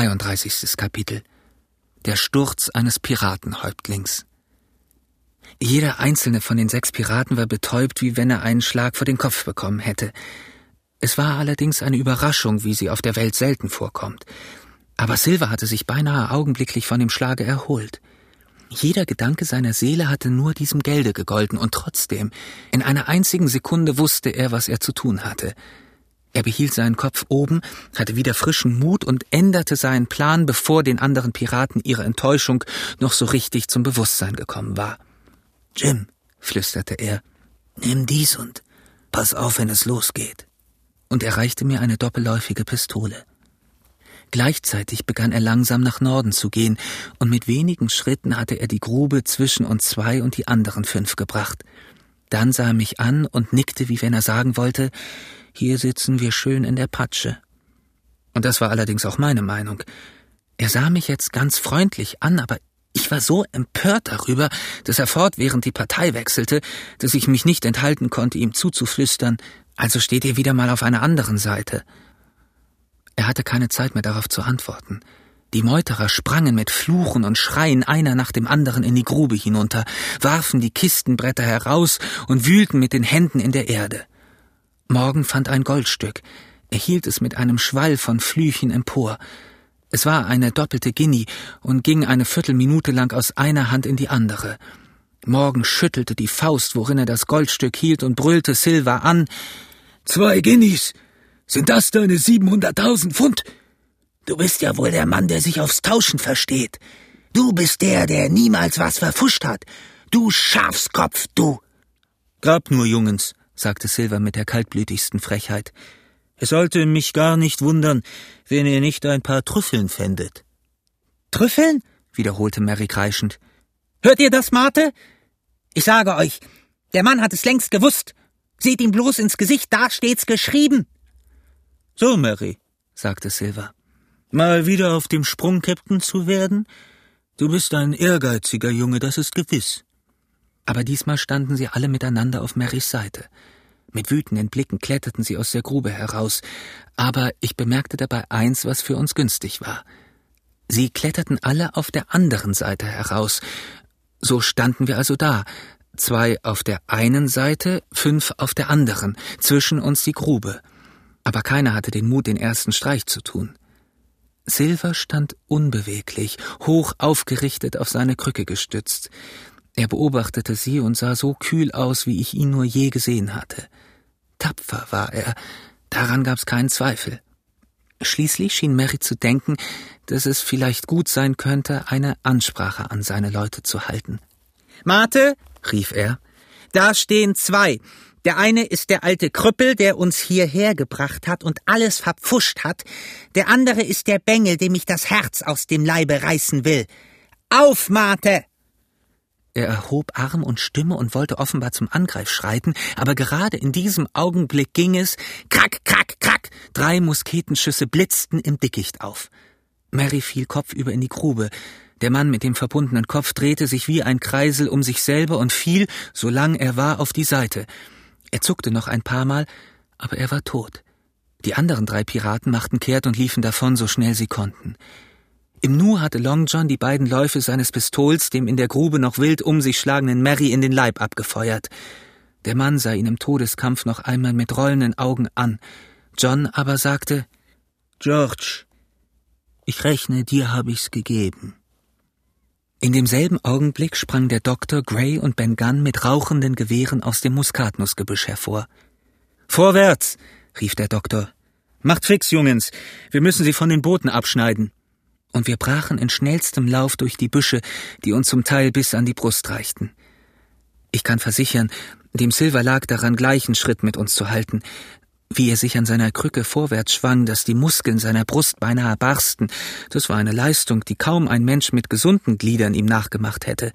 33. Kapitel Der Sturz eines Piratenhäuptlings Jeder einzelne von den sechs Piraten war betäubt, wie wenn er einen Schlag vor den Kopf bekommen hätte. Es war allerdings eine Überraschung, wie sie auf der Welt selten vorkommt. Aber Silver hatte sich beinahe augenblicklich von dem Schlage erholt. Jeder Gedanke seiner Seele hatte nur diesem Gelde gegolten, und trotzdem, in einer einzigen Sekunde wusste er, was er zu tun hatte – er behielt seinen Kopf oben, hatte wieder frischen Mut und änderte seinen Plan, bevor den anderen Piraten ihre Enttäuschung noch so richtig zum Bewusstsein gekommen war. Jim, flüsterte er, nimm dies und pass auf, wenn es losgeht. Und er reichte mir eine doppelläufige Pistole. Gleichzeitig begann er langsam nach Norden zu gehen, und mit wenigen Schritten hatte er die Grube zwischen uns zwei und die anderen fünf gebracht. Dann sah er mich an und nickte, wie wenn er sagen wollte, hier sitzen wir schön in der Patsche. Und das war allerdings auch meine Meinung. Er sah mich jetzt ganz freundlich an, aber ich war so empört darüber, dass er fortwährend die Partei wechselte, dass ich mich nicht enthalten konnte, ihm zuzuflüstern, also steht ihr wieder mal auf einer anderen Seite. Er hatte keine Zeit mehr darauf zu antworten. Die Meuterer sprangen mit Fluchen und Schreien einer nach dem anderen in die Grube hinunter, warfen die Kistenbretter heraus und wühlten mit den Händen in der Erde. Morgen fand ein Goldstück. Er hielt es mit einem Schwall von Flüchen empor. Es war eine doppelte Guinea und ging eine Viertelminute lang aus einer Hand in die andere. Morgen schüttelte die Faust, worin er das Goldstück hielt, und brüllte Silva an. Zwei Guineas! Sind das deine siebenhunderttausend Pfund? Du bist ja wohl der Mann, der sich aufs Tauschen versteht. Du bist der, der niemals was verfuscht hat. Du Schafskopf, du! Grab nur, Jungens, sagte Silver mit der kaltblütigsten Frechheit. Es sollte mich gar nicht wundern, wenn ihr nicht ein paar Trüffeln fändet. Trüffeln? wiederholte Mary kreischend. Hört ihr das, Marte? Ich sage euch, der Mann hat es längst gewusst. Seht ihm bloß ins Gesicht, da steht's geschrieben. So, Mary, sagte Silver. Mal wieder auf dem Sprung Captain zu werden? Du bist ein ehrgeiziger Junge, das ist gewiss. Aber diesmal standen sie alle miteinander auf Marys Seite. Mit wütenden Blicken kletterten sie aus der Grube heraus, aber ich bemerkte dabei eins, was für uns günstig war. Sie kletterten alle auf der anderen Seite heraus. So standen wir also da, zwei auf der einen Seite, fünf auf der anderen, zwischen uns die Grube. Aber keiner hatte den Mut, den ersten Streich zu tun. Silver stand unbeweglich, hoch aufgerichtet auf seine Krücke gestützt. Er beobachtete sie und sah so kühl aus, wie ich ihn nur je gesehen hatte. Tapfer war er, daran gab's keinen Zweifel. Schließlich schien Mary zu denken, dass es vielleicht gut sein könnte, eine Ansprache an seine Leute zu halten. Mate, rief er, da stehen zwei. Der eine ist der alte Krüppel, der uns hierher gebracht hat und alles verpfuscht hat. Der andere ist der Bengel, dem ich das Herz aus dem Leibe reißen will. Auf, Mate! Er erhob Arm und Stimme und wollte offenbar zum Angreif schreiten, aber gerade in diesem Augenblick ging es krack, krack, krack. Drei Musketenschüsse blitzten im Dickicht auf. Mary fiel kopfüber in die Grube. Der Mann mit dem verbundenen Kopf drehte sich wie ein Kreisel um sich selber und fiel, solang er war, auf die Seite. Er zuckte noch ein paar Mal, aber er war tot. Die anderen drei Piraten machten kehrt und liefen davon, so schnell sie konnten. Im Nu hatte Long John die beiden Läufe seines Pistols dem in der Grube noch wild um sich schlagenden Mary in den Leib abgefeuert. Der Mann sah ihn im Todeskampf noch einmal mit rollenden Augen an. John aber sagte George, ich rechne, dir hab ich's gegeben. In demselben Augenblick sprang der Doktor, Gray und Ben Gunn mit rauchenden Gewehren aus dem Muskatnussgebüsch hervor. Vorwärts, rief der Doktor. Macht fix, Jungens. Wir müssen sie von den Booten abschneiden und wir brachen in schnellstem Lauf durch die Büsche, die uns zum Teil bis an die Brust reichten. Ich kann versichern, dem Silver lag daran, gleichen Schritt mit uns zu halten. Wie er sich an seiner Krücke vorwärts schwang, dass die Muskeln seiner Brust beinahe barsten, das war eine Leistung, die kaum ein Mensch mit gesunden Gliedern ihm nachgemacht hätte.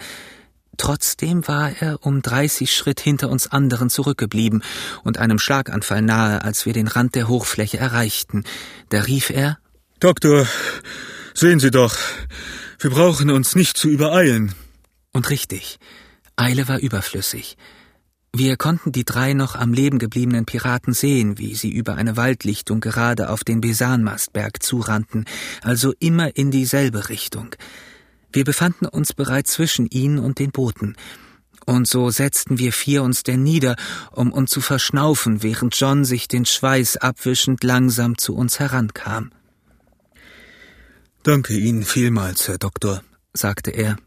Trotzdem war er um dreißig Schritt hinter uns anderen zurückgeblieben und einem Schlaganfall nahe, als wir den Rand der Hochfläche erreichten. Da rief er Doktor, Sehen Sie doch, wir brauchen uns nicht zu übereilen. Und richtig, Eile war überflüssig. Wir konnten die drei noch am Leben gebliebenen Piraten sehen, wie sie über eine Waldlichtung gerade auf den Besanmastberg zurannten, also immer in dieselbe Richtung. Wir befanden uns bereits zwischen ihnen und den Booten, und so setzten wir vier uns denn nieder, um uns zu verschnaufen, während John sich den Schweiß abwischend langsam zu uns herankam. Danke Ihnen vielmals, Herr Doktor, sagte er.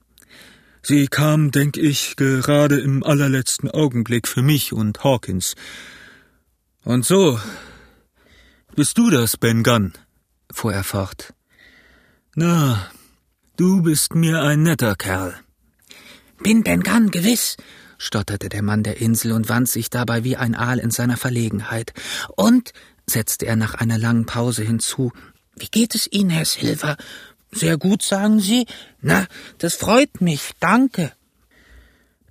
Sie kam, denk ich, gerade im allerletzten Augenblick für mich und Hawkins. Und so, bist du das, Ben Gunn? fuhr er fort. Na, du bist mir ein netter Kerl. Bin Ben Gunn, gewiss, stotterte der Mann der Insel und wand sich dabei wie ein Aal in seiner Verlegenheit. Und, setzte er nach einer langen Pause hinzu, wie geht es Ihnen, Herr Silver? Sehr gut, sagen Sie? Na, das freut mich, danke.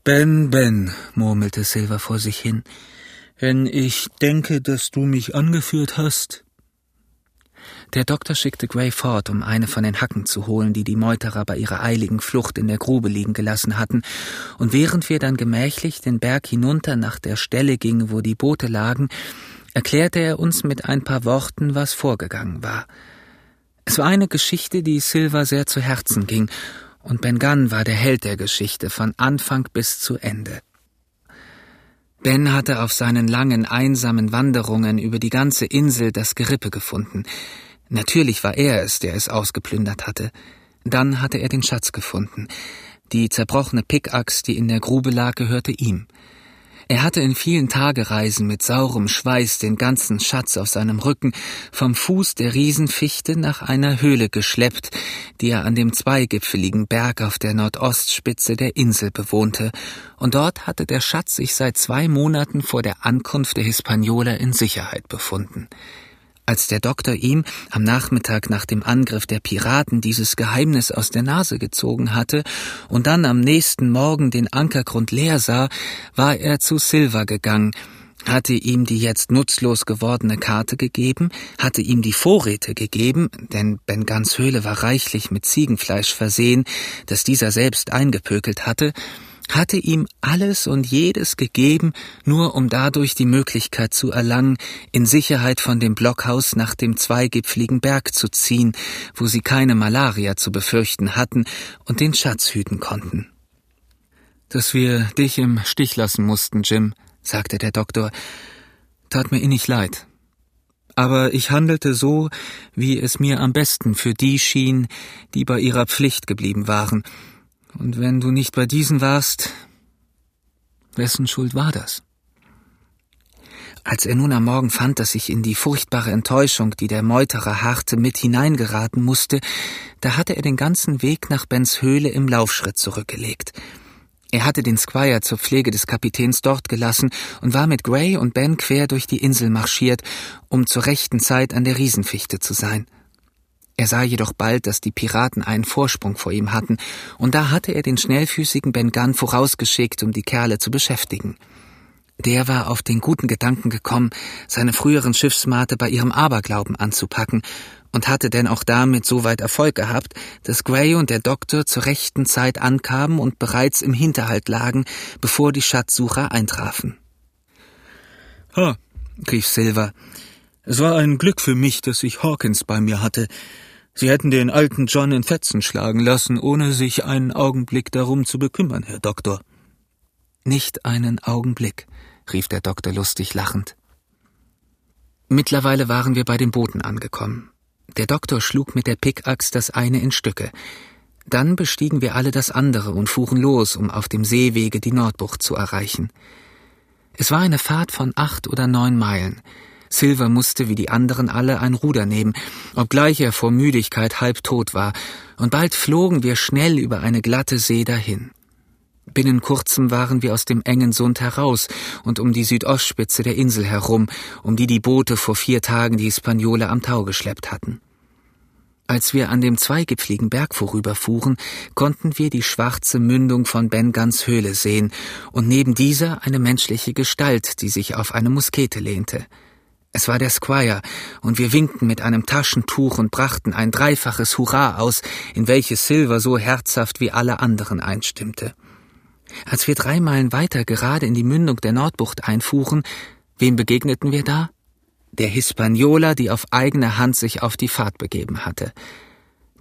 Ben, Ben, murmelte Silver vor sich hin, wenn ich denke, dass du mich angeführt hast. Der Doktor schickte Gray fort, um eine von den Hacken zu holen, die die Meuterer bei ihrer eiligen Flucht in der Grube liegen gelassen hatten, und während wir dann gemächlich den Berg hinunter nach der Stelle gingen, wo die Boote lagen, erklärte er uns mit ein paar Worten, was vorgegangen war. Es war eine Geschichte, die Silver sehr zu Herzen ging, und Ben Gunn war der Held der Geschichte von Anfang bis zu Ende. Ben hatte auf seinen langen, einsamen Wanderungen über die ganze Insel das Gerippe gefunden. Natürlich war er es, der es ausgeplündert hatte. Dann hatte er den Schatz gefunden. Die zerbrochene Pickaxe, die in der Grube lag, gehörte ihm. Er hatte in vielen Tagereisen mit saurem Schweiß den ganzen Schatz auf seinem Rücken vom Fuß der Riesenfichte nach einer Höhle geschleppt, die er an dem zweigipfeligen Berg auf der Nordostspitze der Insel bewohnte, und dort hatte der Schatz sich seit zwei Monaten vor der Ankunft der Hispaniola in Sicherheit befunden. Als der Doktor ihm am Nachmittag nach dem Angriff der Piraten dieses Geheimnis aus der Nase gezogen hatte und dann am nächsten Morgen den Ankergrund leer sah, war er zu Silver gegangen, hatte ihm die jetzt nutzlos gewordene Karte gegeben, hatte ihm die Vorräte gegeben, denn Ben Gans Höhle war reichlich mit Ziegenfleisch versehen, das dieser selbst eingepökelt hatte, hatte ihm alles und jedes gegeben, nur um dadurch die Möglichkeit zu erlangen, in Sicherheit von dem Blockhaus nach dem zweigipfligen Berg zu ziehen, wo sie keine Malaria zu befürchten hatten und den Schatz hüten konnten. Dass wir dich im Stich lassen mussten, Jim, sagte der Doktor, tat mir innig leid. Aber ich handelte so, wie es mir am besten für die schien, die bei ihrer Pflicht geblieben waren, und wenn du nicht bei diesen warst, wessen Schuld war das? Als er nun am Morgen fand, dass ich in die furchtbare Enttäuschung, die der Meuterer harrte, mit hineingeraten musste, da hatte er den ganzen Weg nach Bens Höhle im Laufschritt zurückgelegt. Er hatte den Squire zur Pflege des Kapitäns dort gelassen und war mit Gray und Ben quer durch die Insel marschiert, um zur rechten Zeit an der Riesenfichte zu sein. Er sah jedoch bald, dass die Piraten einen Vorsprung vor ihm hatten, und da hatte er den schnellfüßigen Ben Gunn vorausgeschickt, um die Kerle zu beschäftigen. Der war auf den guten Gedanken gekommen, seine früheren Schiffsmate bei ihrem Aberglauben anzupacken und hatte denn auch damit so weit Erfolg gehabt, dass Gray und der Doktor zur rechten Zeit ankamen und bereits im Hinterhalt lagen, bevor die Schatzsucher eintrafen. Ha, rief Silver. Es war ein Glück für mich, dass ich Hawkins bei mir hatte. Sie hätten den alten John in Fetzen schlagen lassen, ohne sich einen Augenblick darum zu bekümmern, Herr Doktor. Nicht einen Augenblick, rief der Doktor lustig lachend. Mittlerweile waren wir bei den Booten angekommen. Der Doktor schlug mit der Pickaxe das eine in Stücke. Dann bestiegen wir alle das andere und fuhren los, um auf dem Seewege die Nordbucht zu erreichen. Es war eine Fahrt von acht oder neun Meilen. Silver musste wie die anderen alle ein Ruder nehmen, obgleich er vor Müdigkeit halb tot war, und bald flogen wir schnell über eine glatte See dahin. Binnen kurzem waren wir aus dem engen Sund heraus und um die Südostspitze der Insel herum, um die die Boote vor vier Tagen die Hispaniola am Tau geschleppt hatten. Als wir an dem zweigipfligen Berg vorüberfuhren, konnten wir die schwarze Mündung von Bengans Höhle sehen und neben dieser eine menschliche Gestalt, die sich auf eine Muskete lehnte. Es war der Squire, und wir winkten mit einem Taschentuch und brachten ein dreifaches Hurra aus, in welches Silver so herzhaft wie alle anderen einstimmte. Als wir drei Meilen weiter gerade in die Mündung der Nordbucht einfuhren, wem begegneten wir da? Der Hispaniola, die auf eigene Hand sich auf die Fahrt begeben hatte.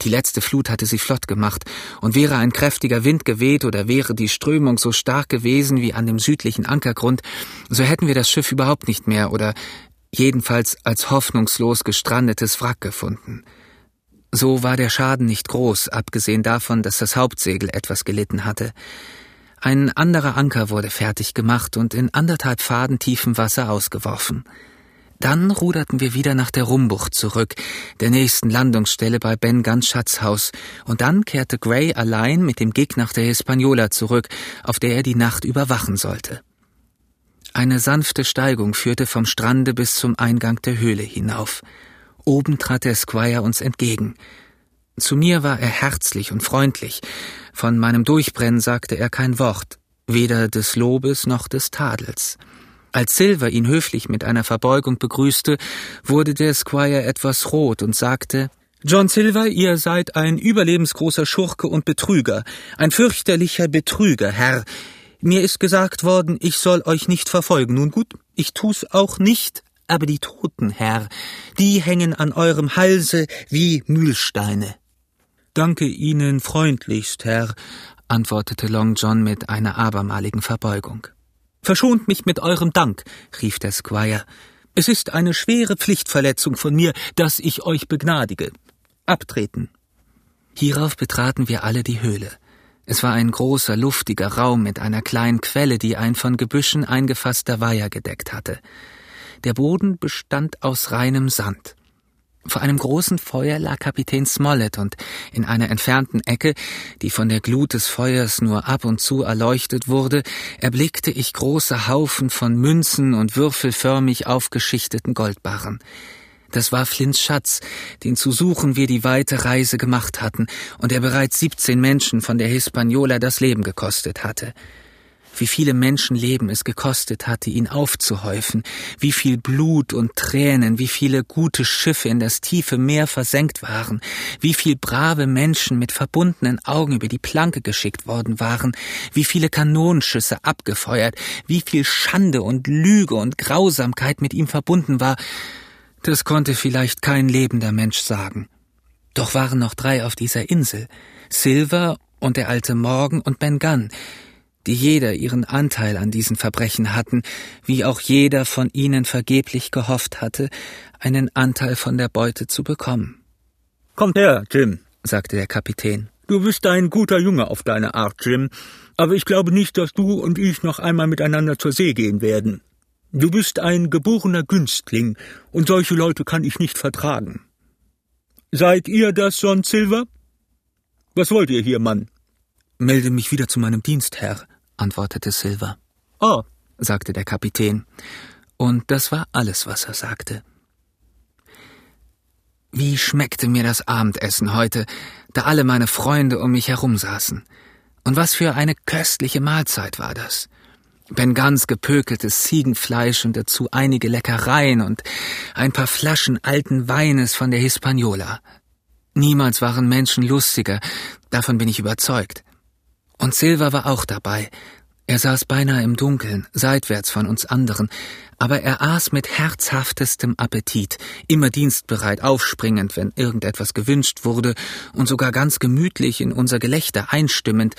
Die letzte Flut hatte sie flott gemacht, und wäre ein kräftiger Wind geweht oder wäre die Strömung so stark gewesen wie an dem südlichen Ankergrund, so hätten wir das Schiff überhaupt nicht mehr oder jedenfalls als hoffnungslos gestrandetes Wrack gefunden. So war der Schaden nicht groß, abgesehen davon, dass das Hauptsegel etwas gelitten hatte. Ein anderer Anker wurde fertig gemacht und in anderthalb Faden tiefem Wasser ausgeworfen. Dann ruderten wir wieder nach der Rumbucht zurück, der nächsten Landungsstelle bei Ben Guns Schatzhaus, und dann kehrte Gray allein mit dem Gig nach der Hispaniola zurück, auf der er die Nacht überwachen sollte. Eine sanfte Steigung führte vom Strande bis zum Eingang der Höhle hinauf. Oben trat der Squire uns entgegen. Zu mir war er herzlich und freundlich. Von meinem Durchbrennen sagte er kein Wort, weder des Lobes noch des Tadels. Als Silver ihn höflich mit einer Verbeugung begrüßte, wurde der Squire etwas rot und sagte John Silver, ihr seid ein überlebensgroßer Schurke und Betrüger, ein fürchterlicher Betrüger, Herr. Mir ist gesagt worden, ich soll euch nicht verfolgen. Nun gut, ich tu's auch nicht, aber die Toten, Herr, die hängen an eurem Halse wie Mühlsteine. Danke Ihnen freundlichst, Herr, antwortete Long John mit einer abermaligen Verbeugung. Verschont mich mit eurem Dank, rief der Squire. Es ist eine schwere Pflichtverletzung von mir, dass ich euch begnadige. Abtreten. Hierauf betraten wir alle die Höhle. Es war ein großer, luftiger Raum mit einer kleinen Quelle, die ein von Gebüschen eingefasster Weiher gedeckt hatte. Der Boden bestand aus reinem Sand. Vor einem großen Feuer lag Kapitän Smollett und in einer entfernten Ecke, die von der Glut des Feuers nur ab und zu erleuchtet wurde, erblickte ich große Haufen von Münzen und würfelförmig aufgeschichteten Goldbarren. Das war Flints Schatz, den zu suchen wir die weite Reise gemacht hatten und der bereits siebzehn Menschen von der Hispaniola das Leben gekostet hatte. Wie viele Menschenleben es gekostet hatte, ihn aufzuhäufen, wie viel Blut und Tränen, wie viele gute Schiffe in das tiefe Meer versenkt waren, wie viel brave Menschen mit verbundenen Augen über die Planke geschickt worden waren, wie viele Kanonenschüsse abgefeuert, wie viel Schande und Lüge und Grausamkeit mit ihm verbunden war, das konnte vielleicht kein lebender Mensch sagen. Doch waren noch drei auf dieser Insel, Silver und der alte Morgan und Ben Gunn, die jeder ihren Anteil an diesen Verbrechen hatten, wie auch jeder von ihnen vergeblich gehofft hatte, einen Anteil von der Beute zu bekommen. Kommt her, Jim, sagte der Kapitän. Du bist ein guter Junge auf deine Art, Jim, aber ich glaube nicht, dass du und ich noch einmal miteinander zur See gehen werden. Du bist ein geborener Günstling, und solche Leute kann ich nicht vertragen. Seid ihr das, John Silver? Was wollt ihr hier, Mann? Melde mich wieder zu meinem Dienst, Herr, antwortete Silver. Oh, sagte der Kapitän. Und das war alles, was er sagte. Wie schmeckte mir das Abendessen heute, da alle meine Freunde um mich herum saßen. Und was für eine köstliche Mahlzeit war das. Ben ganz gepökeltes Ziegenfleisch und dazu einige Leckereien und ein paar Flaschen alten Weines von der Hispaniola. Niemals waren Menschen lustiger, davon bin ich überzeugt. Und Silver war auch dabei. Er saß beinahe im Dunkeln, seitwärts von uns anderen, aber er aß mit herzhaftestem Appetit, immer dienstbereit aufspringend, wenn irgendetwas gewünscht wurde, und sogar ganz gemütlich in unser Gelächter einstimmend,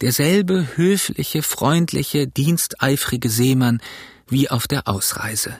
derselbe höfliche, freundliche, diensteifrige Seemann wie auf der Ausreise.